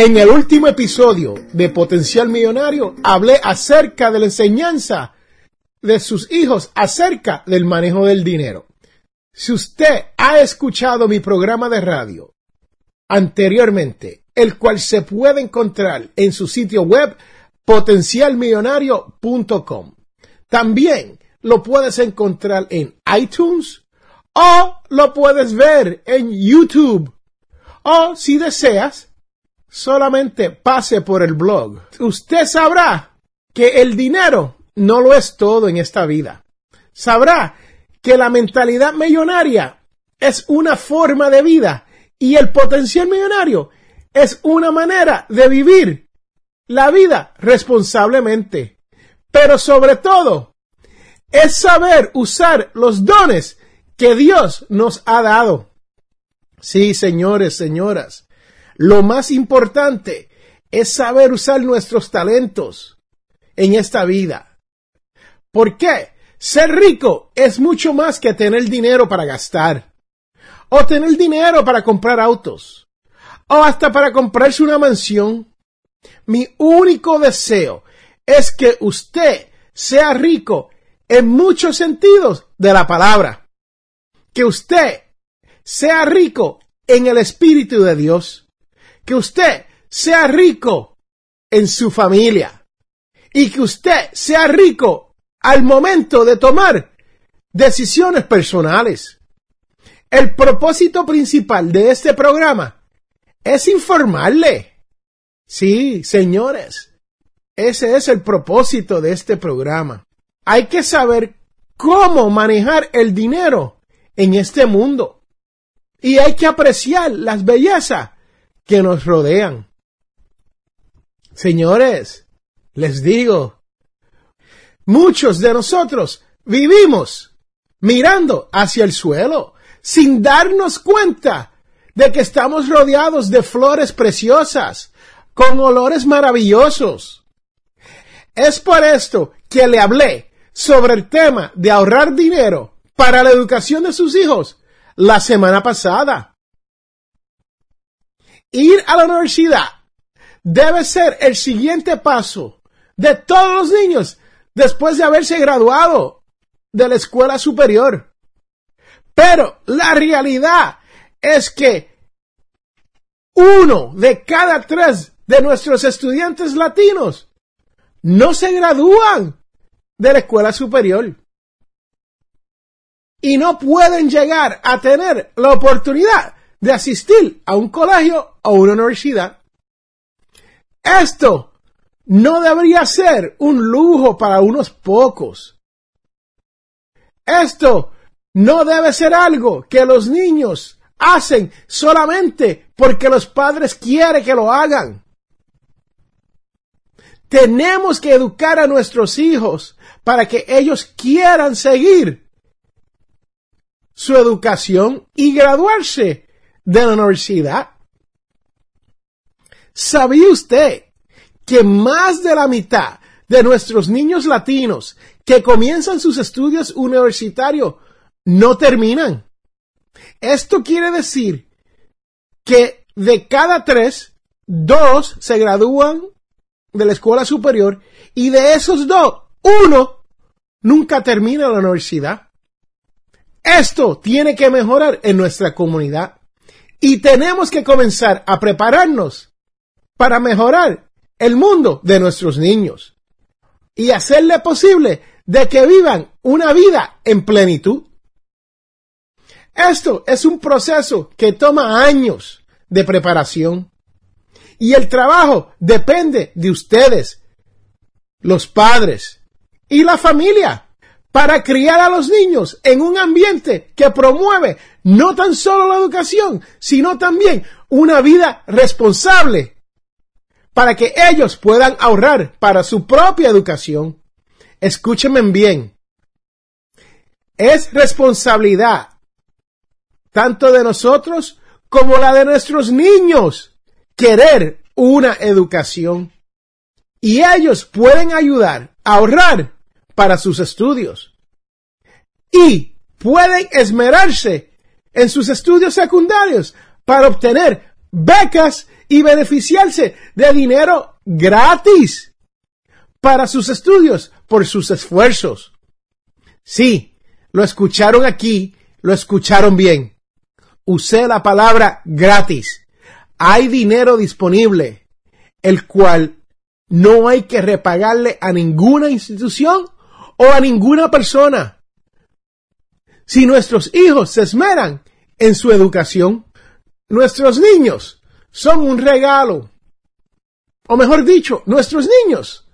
En el último episodio de Potencial Millonario hablé acerca de la enseñanza de sus hijos acerca del manejo del dinero. Si usted ha escuchado mi programa de radio anteriormente, el cual se puede encontrar en su sitio web potencialmillonario.com. También lo puedes encontrar en iTunes o lo puedes ver en YouTube. O si deseas, solamente pase por el blog. Usted sabrá que el dinero no lo es todo en esta vida. Sabrá que la mentalidad millonaria es una forma de vida y el potencial millonario es una manera de vivir la vida responsablemente. Pero sobre todo, es saber usar los dones que Dios nos ha dado. Sí, señores, señoras, lo más importante es saber usar nuestros talentos en esta vida. ¿Por qué? Ser rico es mucho más que tener dinero para gastar. O tener dinero para comprar autos. O hasta para comprarse una mansión. Mi único deseo es que usted sea rico en muchos sentidos de la palabra. Que usted sea rico en el Espíritu de Dios que usted sea rico en su familia y que usted sea rico al momento de tomar decisiones personales. El propósito principal de este programa es informarle. Sí, señores, ese es el propósito de este programa. Hay que saber cómo manejar el dinero en este mundo. Y hay que apreciar las bellezas que nos rodean. Señores, les digo, muchos de nosotros vivimos mirando hacia el suelo sin darnos cuenta de que estamos rodeados de flores preciosas, con olores maravillosos. Es por esto que le hablé sobre el tema de ahorrar dinero para la educación de sus hijos la semana pasada ir a la universidad debe ser el siguiente paso de todos los niños después de haberse graduado de la escuela superior. Pero la realidad es que uno de cada tres de nuestros estudiantes latinos no se gradúan de la escuela superior. Y no pueden llegar a tener la oportunidad de asistir a un colegio o una universidad. Esto no debería ser un lujo para unos pocos. Esto no debe ser algo que los niños hacen solamente porque los padres quieren que lo hagan. Tenemos que educar a nuestros hijos para que ellos quieran seguir su educación y graduarse de la universidad. ¿Sabía usted que más de la mitad de nuestros niños latinos que comienzan sus estudios universitarios no terminan? Esto quiere decir que de cada tres, dos se gradúan de la escuela superior y de esos dos, uno nunca termina la universidad. Esto tiene que mejorar en nuestra comunidad. Y tenemos que comenzar a prepararnos para mejorar el mundo de nuestros niños y hacerle posible de que vivan una vida en plenitud. Esto es un proceso que toma años de preparación y el trabajo depende de ustedes, los padres y la familia para criar a los niños en un ambiente que promueve no tan solo la educación, sino también una vida responsable para que ellos puedan ahorrar para su propia educación. Escúchenme bien. Es responsabilidad tanto de nosotros como la de nuestros niños querer una educación. Y ellos pueden ayudar a ahorrar para sus estudios. Y pueden esmerarse en sus estudios secundarios para obtener becas y beneficiarse de dinero gratis para sus estudios por sus esfuerzos. Sí, lo escucharon aquí, lo escucharon bien. Usé la palabra gratis. Hay dinero disponible, el cual no hay que repagarle a ninguna institución o a ninguna persona. Si nuestros hijos se esmeran en su educación, nuestros niños son un regalo. O mejor dicho, nuestros niños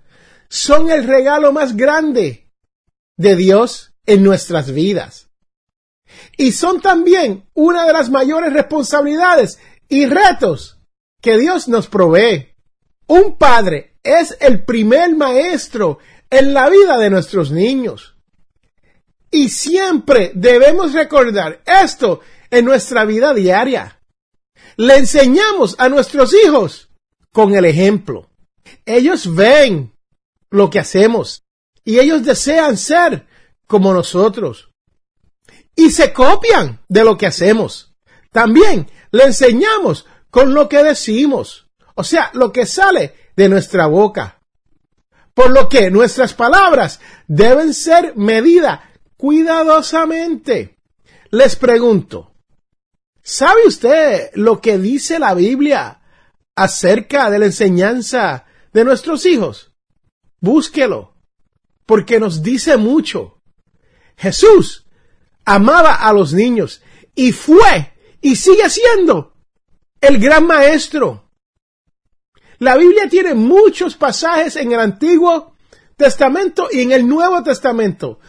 son el regalo más grande de Dios en nuestras vidas. Y son también una de las mayores responsabilidades y retos que Dios nos provee. Un padre es el primer maestro en la vida de nuestros niños. Y siempre debemos recordar esto en nuestra vida diaria le enseñamos a nuestros hijos con el ejemplo. Ellos ven lo que hacemos y ellos desean ser como nosotros. Y se copian de lo que hacemos. También le enseñamos con lo que decimos, o sea, lo que sale de nuestra boca. Por lo que nuestras palabras deben ser medidas cuidadosamente. Les pregunto, ¿Sabe usted lo que dice la Biblia acerca de la enseñanza de nuestros hijos? Búsquelo, porque nos dice mucho. Jesús amaba a los niños y fue y sigue siendo el gran maestro. La Biblia tiene muchos pasajes en el Antiguo Testamento y en el Nuevo Testamento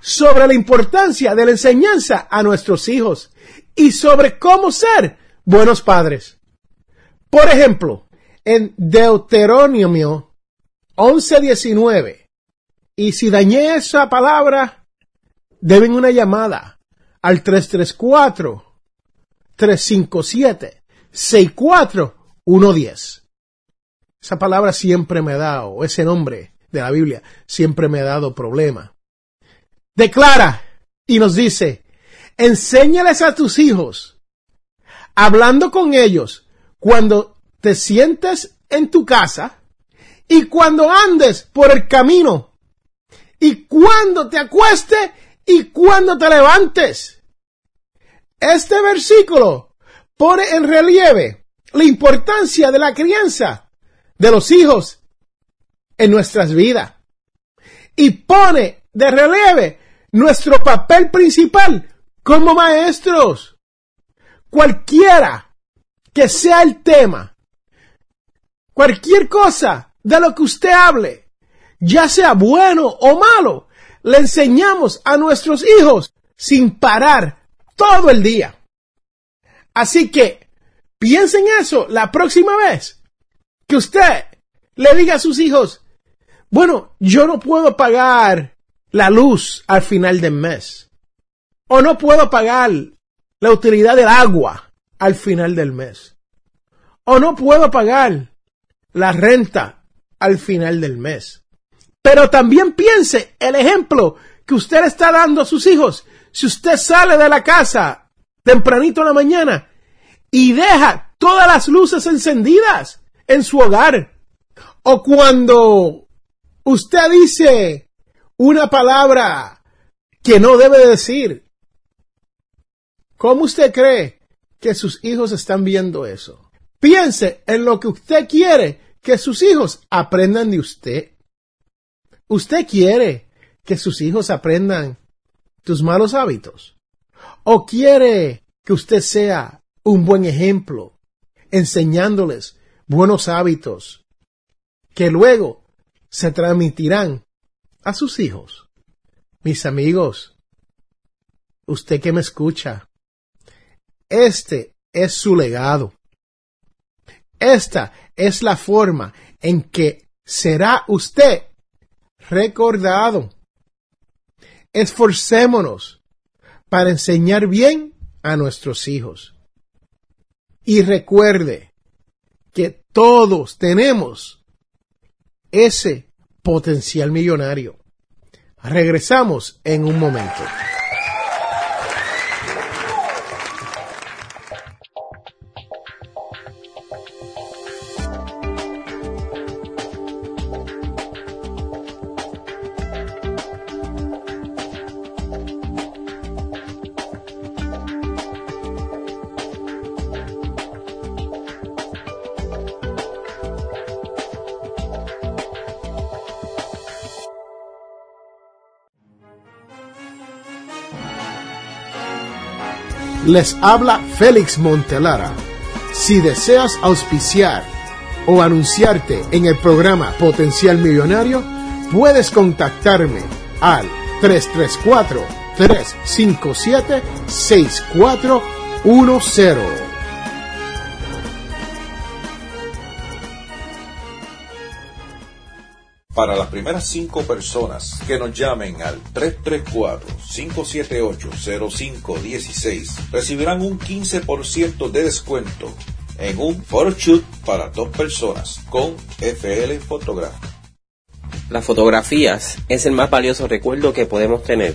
sobre la importancia de la enseñanza a nuestros hijos y sobre cómo ser buenos padres. Por ejemplo, en Deuteronomio 11:19, y si dañé esa palabra, deben una llamada al 334 357 6410. Esa palabra siempre me ha dado, ese nombre de la Biblia siempre me ha dado problema. Declara y nos dice, enséñales a tus hijos, hablando con ellos, cuando te sientes en tu casa y cuando andes por el camino y cuando te acueste y cuando te levantes. Este versículo pone en relieve la importancia de la crianza de los hijos en nuestras vidas y pone de relieve nuestro papel principal como maestros. Cualquiera que sea el tema, cualquier cosa de lo que usted hable, ya sea bueno o malo, le enseñamos a nuestros hijos sin parar todo el día. Así que piensen eso la próxima vez que usted le diga a sus hijos, bueno, yo no puedo pagar la luz al final del mes o no puedo pagar la utilidad del agua al final del mes. O no puedo pagar la renta al final del mes. Pero también piense el ejemplo que usted está dando a sus hijos. Si usted sale de la casa tempranito en la mañana y deja todas las luces encendidas en su hogar. O cuando usted dice una palabra que no debe decir ¿Cómo usted cree que sus hijos están viendo eso? Piense en lo que usted quiere que sus hijos aprendan de usted. ¿Usted quiere que sus hijos aprendan tus malos hábitos? ¿O quiere que usted sea un buen ejemplo, enseñándoles buenos hábitos que luego se transmitirán a sus hijos? Mis amigos, usted que me escucha, este es su legado. Esta es la forma en que será usted recordado. Esforcémonos para enseñar bien a nuestros hijos. Y recuerde que todos tenemos ese potencial millonario. Regresamos en un momento. Les habla Félix Montelara. Si deseas auspiciar o anunciarte en el programa Potencial Millonario, puedes contactarme al 334-357-6410. Para las primeras cinco personas que nos llamen al 334-578-0516, recibirán un 15% de descuento en un photoshoot para dos personas con FL Photography. Las fotografías es el más valioso recuerdo que podemos tener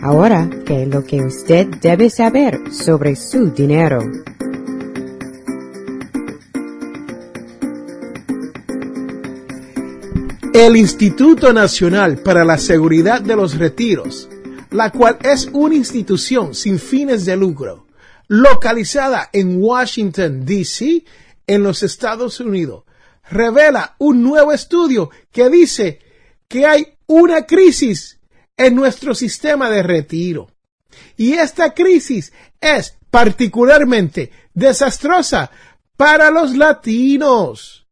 Ahora, ¿qué es lo que usted debe saber sobre su dinero? El Instituto Nacional para la Seguridad de los Retiros, la cual es una institución sin fines de lucro, localizada en Washington, D.C., en los Estados Unidos, revela un nuevo estudio que dice que hay una crisis en nuestro sistema de retiro. Y esta crisis es particularmente desastrosa para los latinos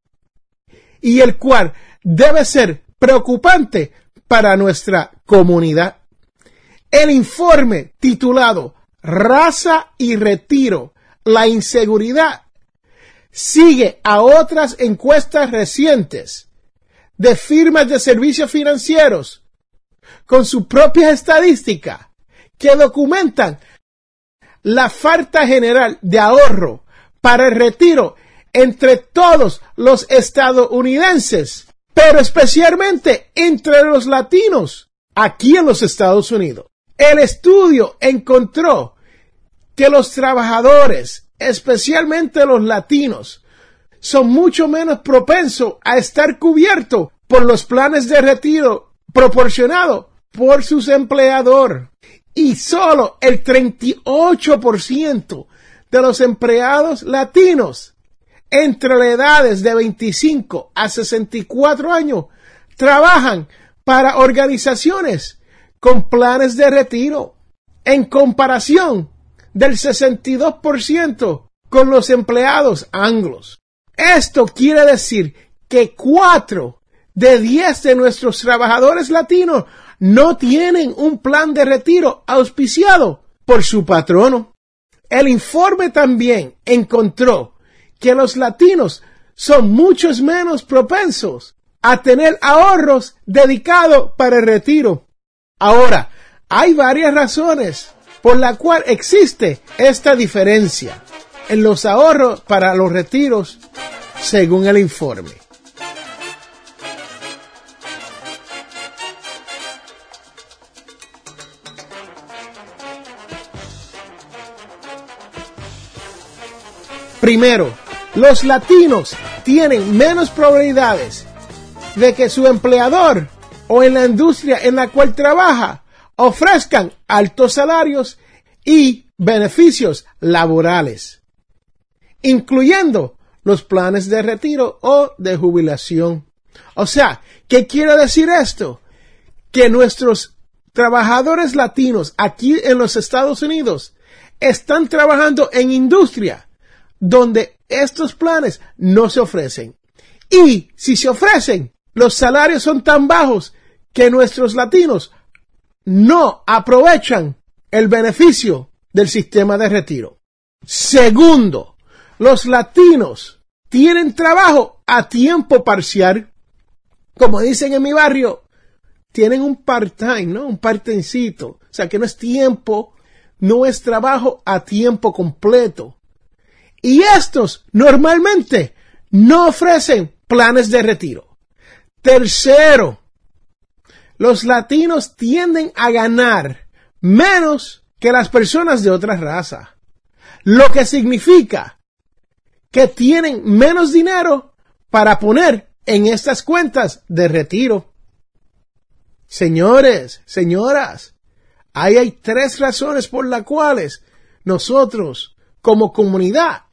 y el cual debe ser preocupante para nuestra comunidad. El informe titulado Raza y Retiro, la inseguridad, sigue a otras encuestas recientes de firmas de servicios financieros con su propia estadística que documentan la falta general de ahorro para el retiro entre todos los estadounidenses, pero especialmente entre los latinos aquí en los Estados Unidos. El estudio encontró que los trabajadores, especialmente los latinos, son mucho menos propensos a estar cubiertos por los planes de retiro proporcionados por sus empleadores. Y solo el 38% de los empleados latinos entre las edades de 25 a 64 años trabajan para organizaciones con planes de retiro en comparación del 62% con los empleados anglos. Esto quiere decir que 4 de 10 de nuestros trabajadores latinos no tienen un plan de retiro auspiciado por su patrono. El informe también encontró que los latinos son muchos menos propensos a tener ahorros dedicados para el retiro. Ahora, hay varias razones por la cual existe esta diferencia. en los ahorros para los retiros, según el informe. Primero, los latinos tienen menos probabilidades de que su empleador o en la industria en la cual trabaja ofrezcan altos salarios y beneficios laborales, incluyendo los planes de retiro o de jubilación. O sea, ¿qué quiere decir esto? Que nuestros trabajadores latinos aquí en los Estados Unidos están trabajando en industria donde estos planes no se ofrecen. Y si se ofrecen, los salarios son tan bajos que nuestros latinos no aprovechan el beneficio del sistema de retiro. Segundo, los latinos tienen trabajo a tiempo parcial. Como dicen en mi barrio, tienen un part-time, ¿no? Un partencito. O sea, que no es tiempo, no es trabajo a tiempo completo. Y estos normalmente no ofrecen planes de retiro. Tercero, los latinos tienden a ganar menos que las personas de otra raza. Lo que significa que tienen menos dinero para poner en estas cuentas de retiro. Señores, señoras, ahí hay tres razones por las cuales nosotros, como comunidad,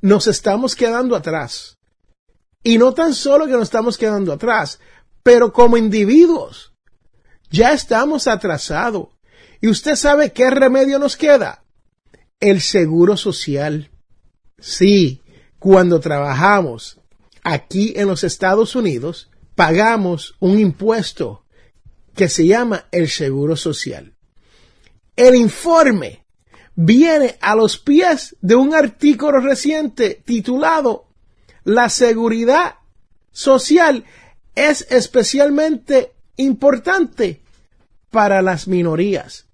nos estamos quedando atrás. Y no tan solo que nos estamos quedando atrás, pero como individuos, ya estamos atrasados. ¿Y usted sabe qué remedio nos queda? El seguro social. Sí, cuando trabajamos aquí en los Estados Unidos, pagamos un impuesto que se llama el seguro social. El informe viene a los pies de un artículo reciente titulado La seguridad social es especialmente importante para las minorías.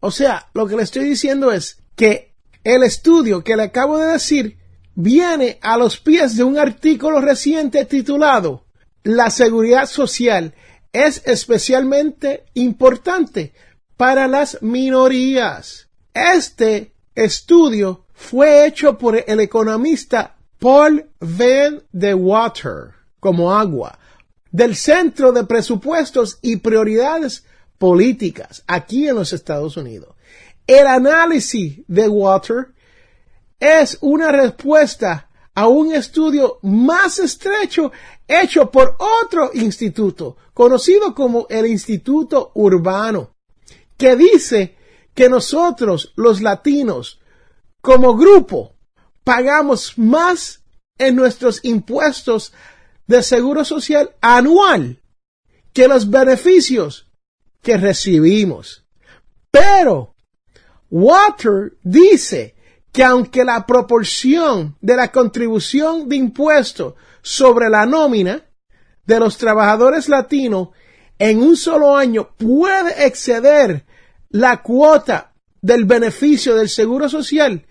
O sea, lo que le estoy diciendo es que el estudio que le acabo de decir viene a los pies de un artículo reciente titulado La seguridad social es especialmente importante para las minorías. Este estudio fue hecho por el economista Paul Van de Water, como agua, del Centro de Presupuestos y Prioridades Políticas aquí en los Estados Unidos. El análisis de Water es una respuesta a un estudio más estrecho hecho por otro instituto, conocido como el Instituto Urbano, que dice que nosotros, los latinos, como grupo, pagamos más en nuestros impuestos de seguro social anual que los beneficios que recibimos. Pero Water dice que aunque la proporción de la contribución de impuestos sobre la nómina de los trabajadores latinos en un solo año puede exceder la cuota del beneficio del seguro social,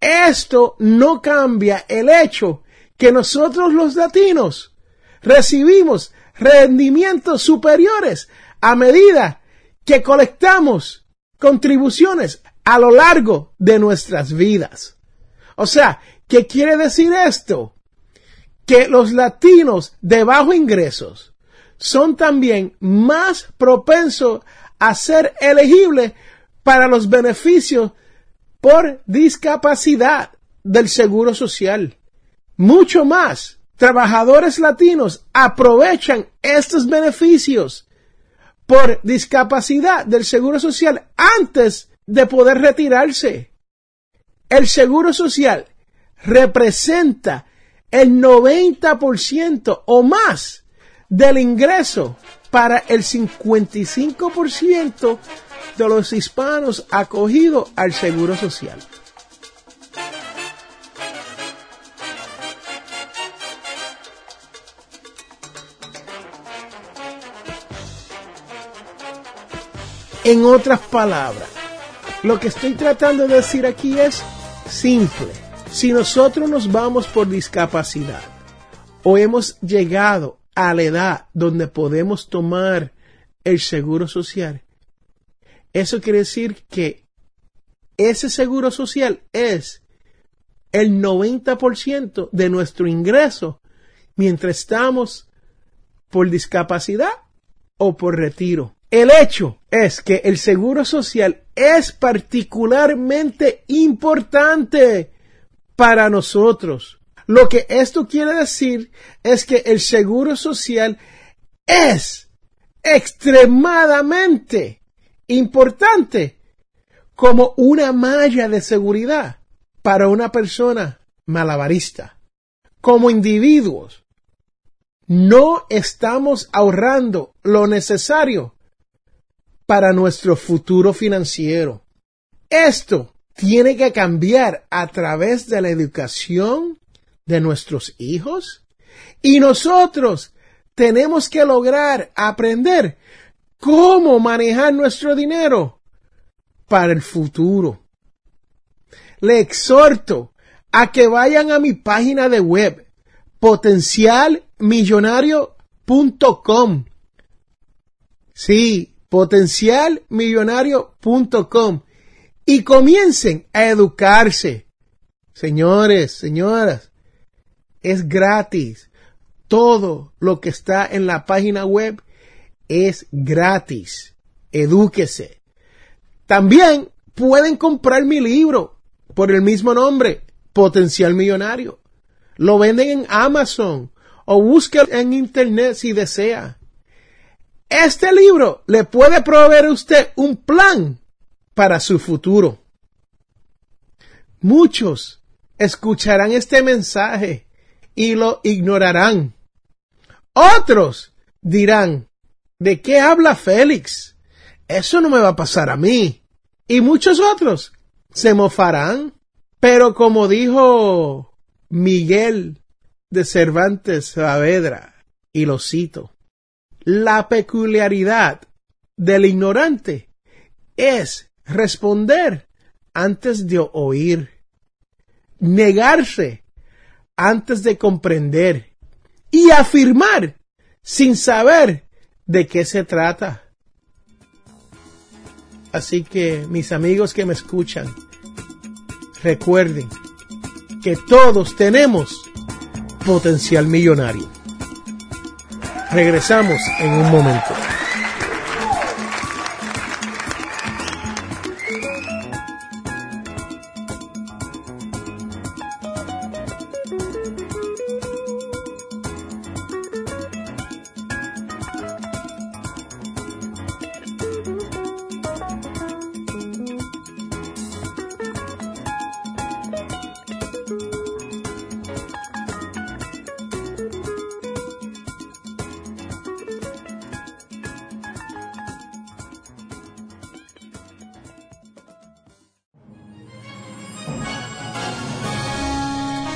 esto no cambia el hecho que nosotros los latinos recibimos rendimientos superiores a medida que colectamos contribuciones a lo largo de nuestras vidas. O sea, ¿qué quiere decir esto? Que los latinos de bajo ingresos son también más propensos a ser elegibles para los beneficios por discapacidad del Seguro Social. Mucho más, trabajadores latinos aprovechan estos beneficios por discapacidad del Seguro Social antes de poder retirarse. El Seguro Social representa el 90% o más del ingreso para el 55% de los hispanos acogidos al Seguro Social. En otras palabras, lo que estoy tratando de decir aquí es simple. Si nosotros nos vamos por discapacidad o hemos llegado a la edad donde podemos tomar el seguro social, eso quiere decir que ese seguro social es el 90% de nuestro ingreso mientras estamos por discapacidad o por retiro. El hecho es que el seguro social es particularmente importante para nosotros. Lo que esto quiere decir es que el seguro social es extremadamente importante como una malla de seguridad para una persona malabarista. Como individuos, no estamos ahorrando lo necesario para nuestro futuro financiero. Esto tiene que cambiar a través de la educación de nuestros hijos y nosotros tenemos que lograr aprender cómo manejar nuestro dinero para el futuro. Le exhorto a que vayan a mi página de web potencialmillonario.com. Sí, potencialmillonario.com y comiencen a educarse. Señores, señoras, es gratis. Todo lo que está en la página web es gratis. Edúquese. También pueden comprar mi libro por el mismo nombre, Potencial Millonario. Lo venden en Amazon o busquen en Internet si desea. Este libro le puede proveer a usted un plan para su futuro. Muchos escucharán este mensaje y lo ignorarán. Otros dirán, ¿de qué habla Félix? Eso no me va a pasar a mí. Y muchos otros se mofarán. Pero como dijo Miguel de Cervantes Saavedra, y lo cito, la peculiaridad del ignorante es responder antes de oír, negarse antes de comprender y afirmar sin saber de qué se trata. Así que mis amigos que me escuchan, recuerden que todos tenemos potencial millonario. Regresamos en un momento.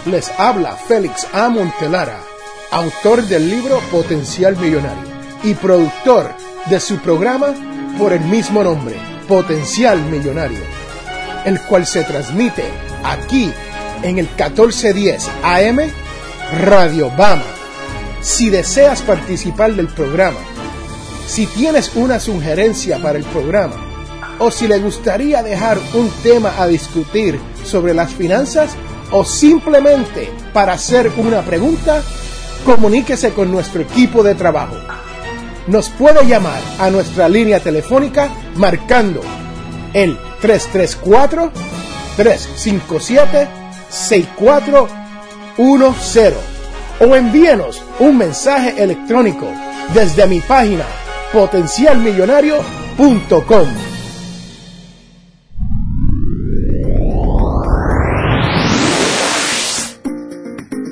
Les habla Félix A. Montelara, autor del libro Potencial Millonario y productor de su programa por el mismo nombre, Potencial Millonario, el cual se transmite aquí en el 1410 AM Radio Bama. Si deseas participar del programa, si tienes una sugerencia para el programa, o si le gustaría dejar un tema a discutir sobre las finanzas, o simplemente para hacer una pregunta, comuníquese con nuestro equipo de trabajo. Nos puede llamar a nuestra línea telefónica marcando el 334-357-6410 o envíenos un mensaje electrónico desde mi página potencialmillonario.com.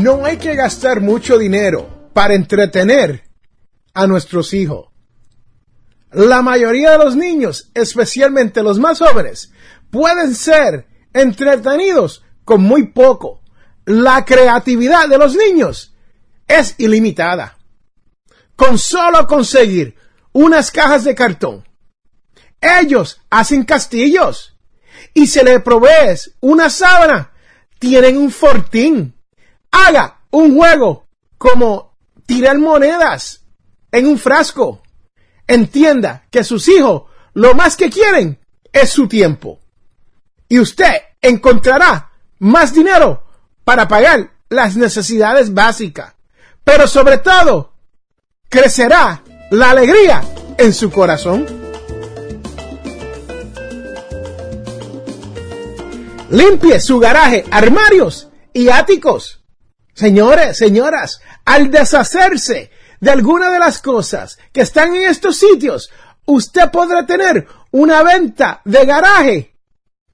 No hay que gastar mucho dinero para entretener a nuestros hijos. La mayoría de los niños, especialmente los más jóvenes, pueden ser entretenidos con muy poco. La creatividad de los niños es ilimitada. Con solo conseguir unas cajas de cartón, ellos hacen castillos y se le provees una sábana, tienen un fortín. Haga un juego como tirar monedas en un frasco. Entienda que sus hijos lo más que quieren es su tiempo. Y usted encontrará más dinero para pagar las necesidades básicas. Pero sobre todo, crecerá la alegría en su corazón. Limpie su garaje, armarios y áticos. Señores, señoras, al deshacerse de alguna de las cosas que están en estos sitios, usted podrá tener una venta de garaje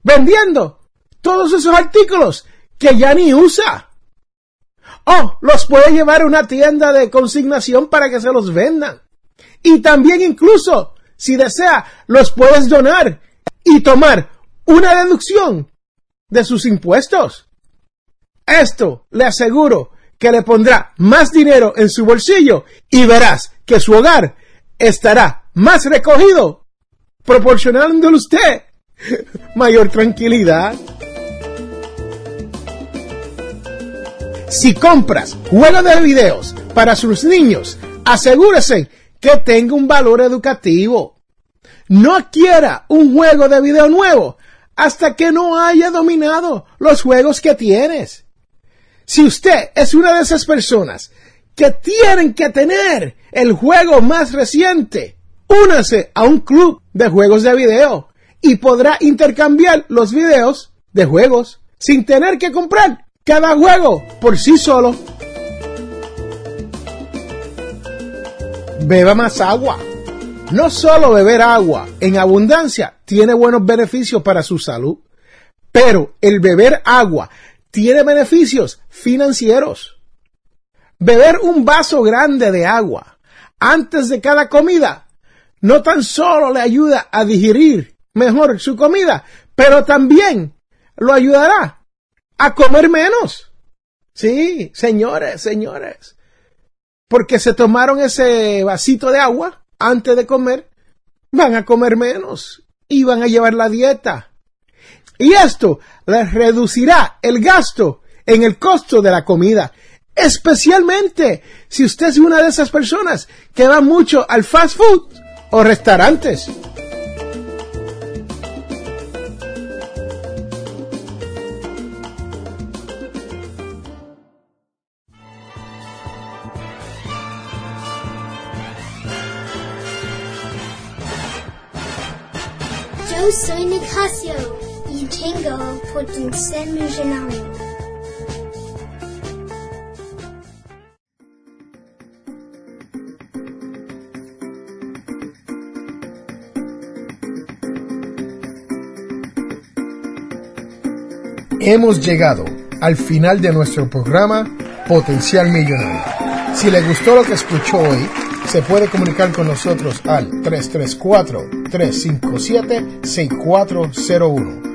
vendiendo todos esos artículos que ya ni usa. O los puede llevar a una tienda de consignación para que se los vendan. Y también incluso, si desea, los puedes donar y tomar una deducción de sus impuestos. Esto le aseguro que le pondrá más dinero en su bolsillo y verás que su hogar estará más recogido, proporcionándole usted mayor tranquilidad. Si compras juegos de videos para sus niños, asegúrese que tenga un valor educativo. No adquiera un juego de video nuevo hasta que no haya dominado los juegos que tienes. Si usted es una de esas personas que tienen que tener el juego más reciente, únase a un club de juegos de video y podrá intercambiar los videos de juegos sin tener que comprar cada juego por sí solo. Beba más agua. No solo beber agua en abundancia tiene buenos beneficios para su salud, pero el beber agua tiene beneficios financieros. Beber un vaso grande de agua antes de cada comida no tan solo le ayuda a digerir mejor su comida, pero también lo ayudará a comer menos. Sí, señores, señores. Porque se tomaron ese vasito de agua antes de comer, van a comer menos y van a llevar la dieta. Y esto les reducirá el gasto en el costo de la comida, especialmente si usted es una de esas personas que va mucho al fast food o restaurantes. Hemos llegado al final de nuestro programa Potencial Millonario. Si le gustó lo que escuchó hoy, se puede comunicar con nosotros al 334-357-6401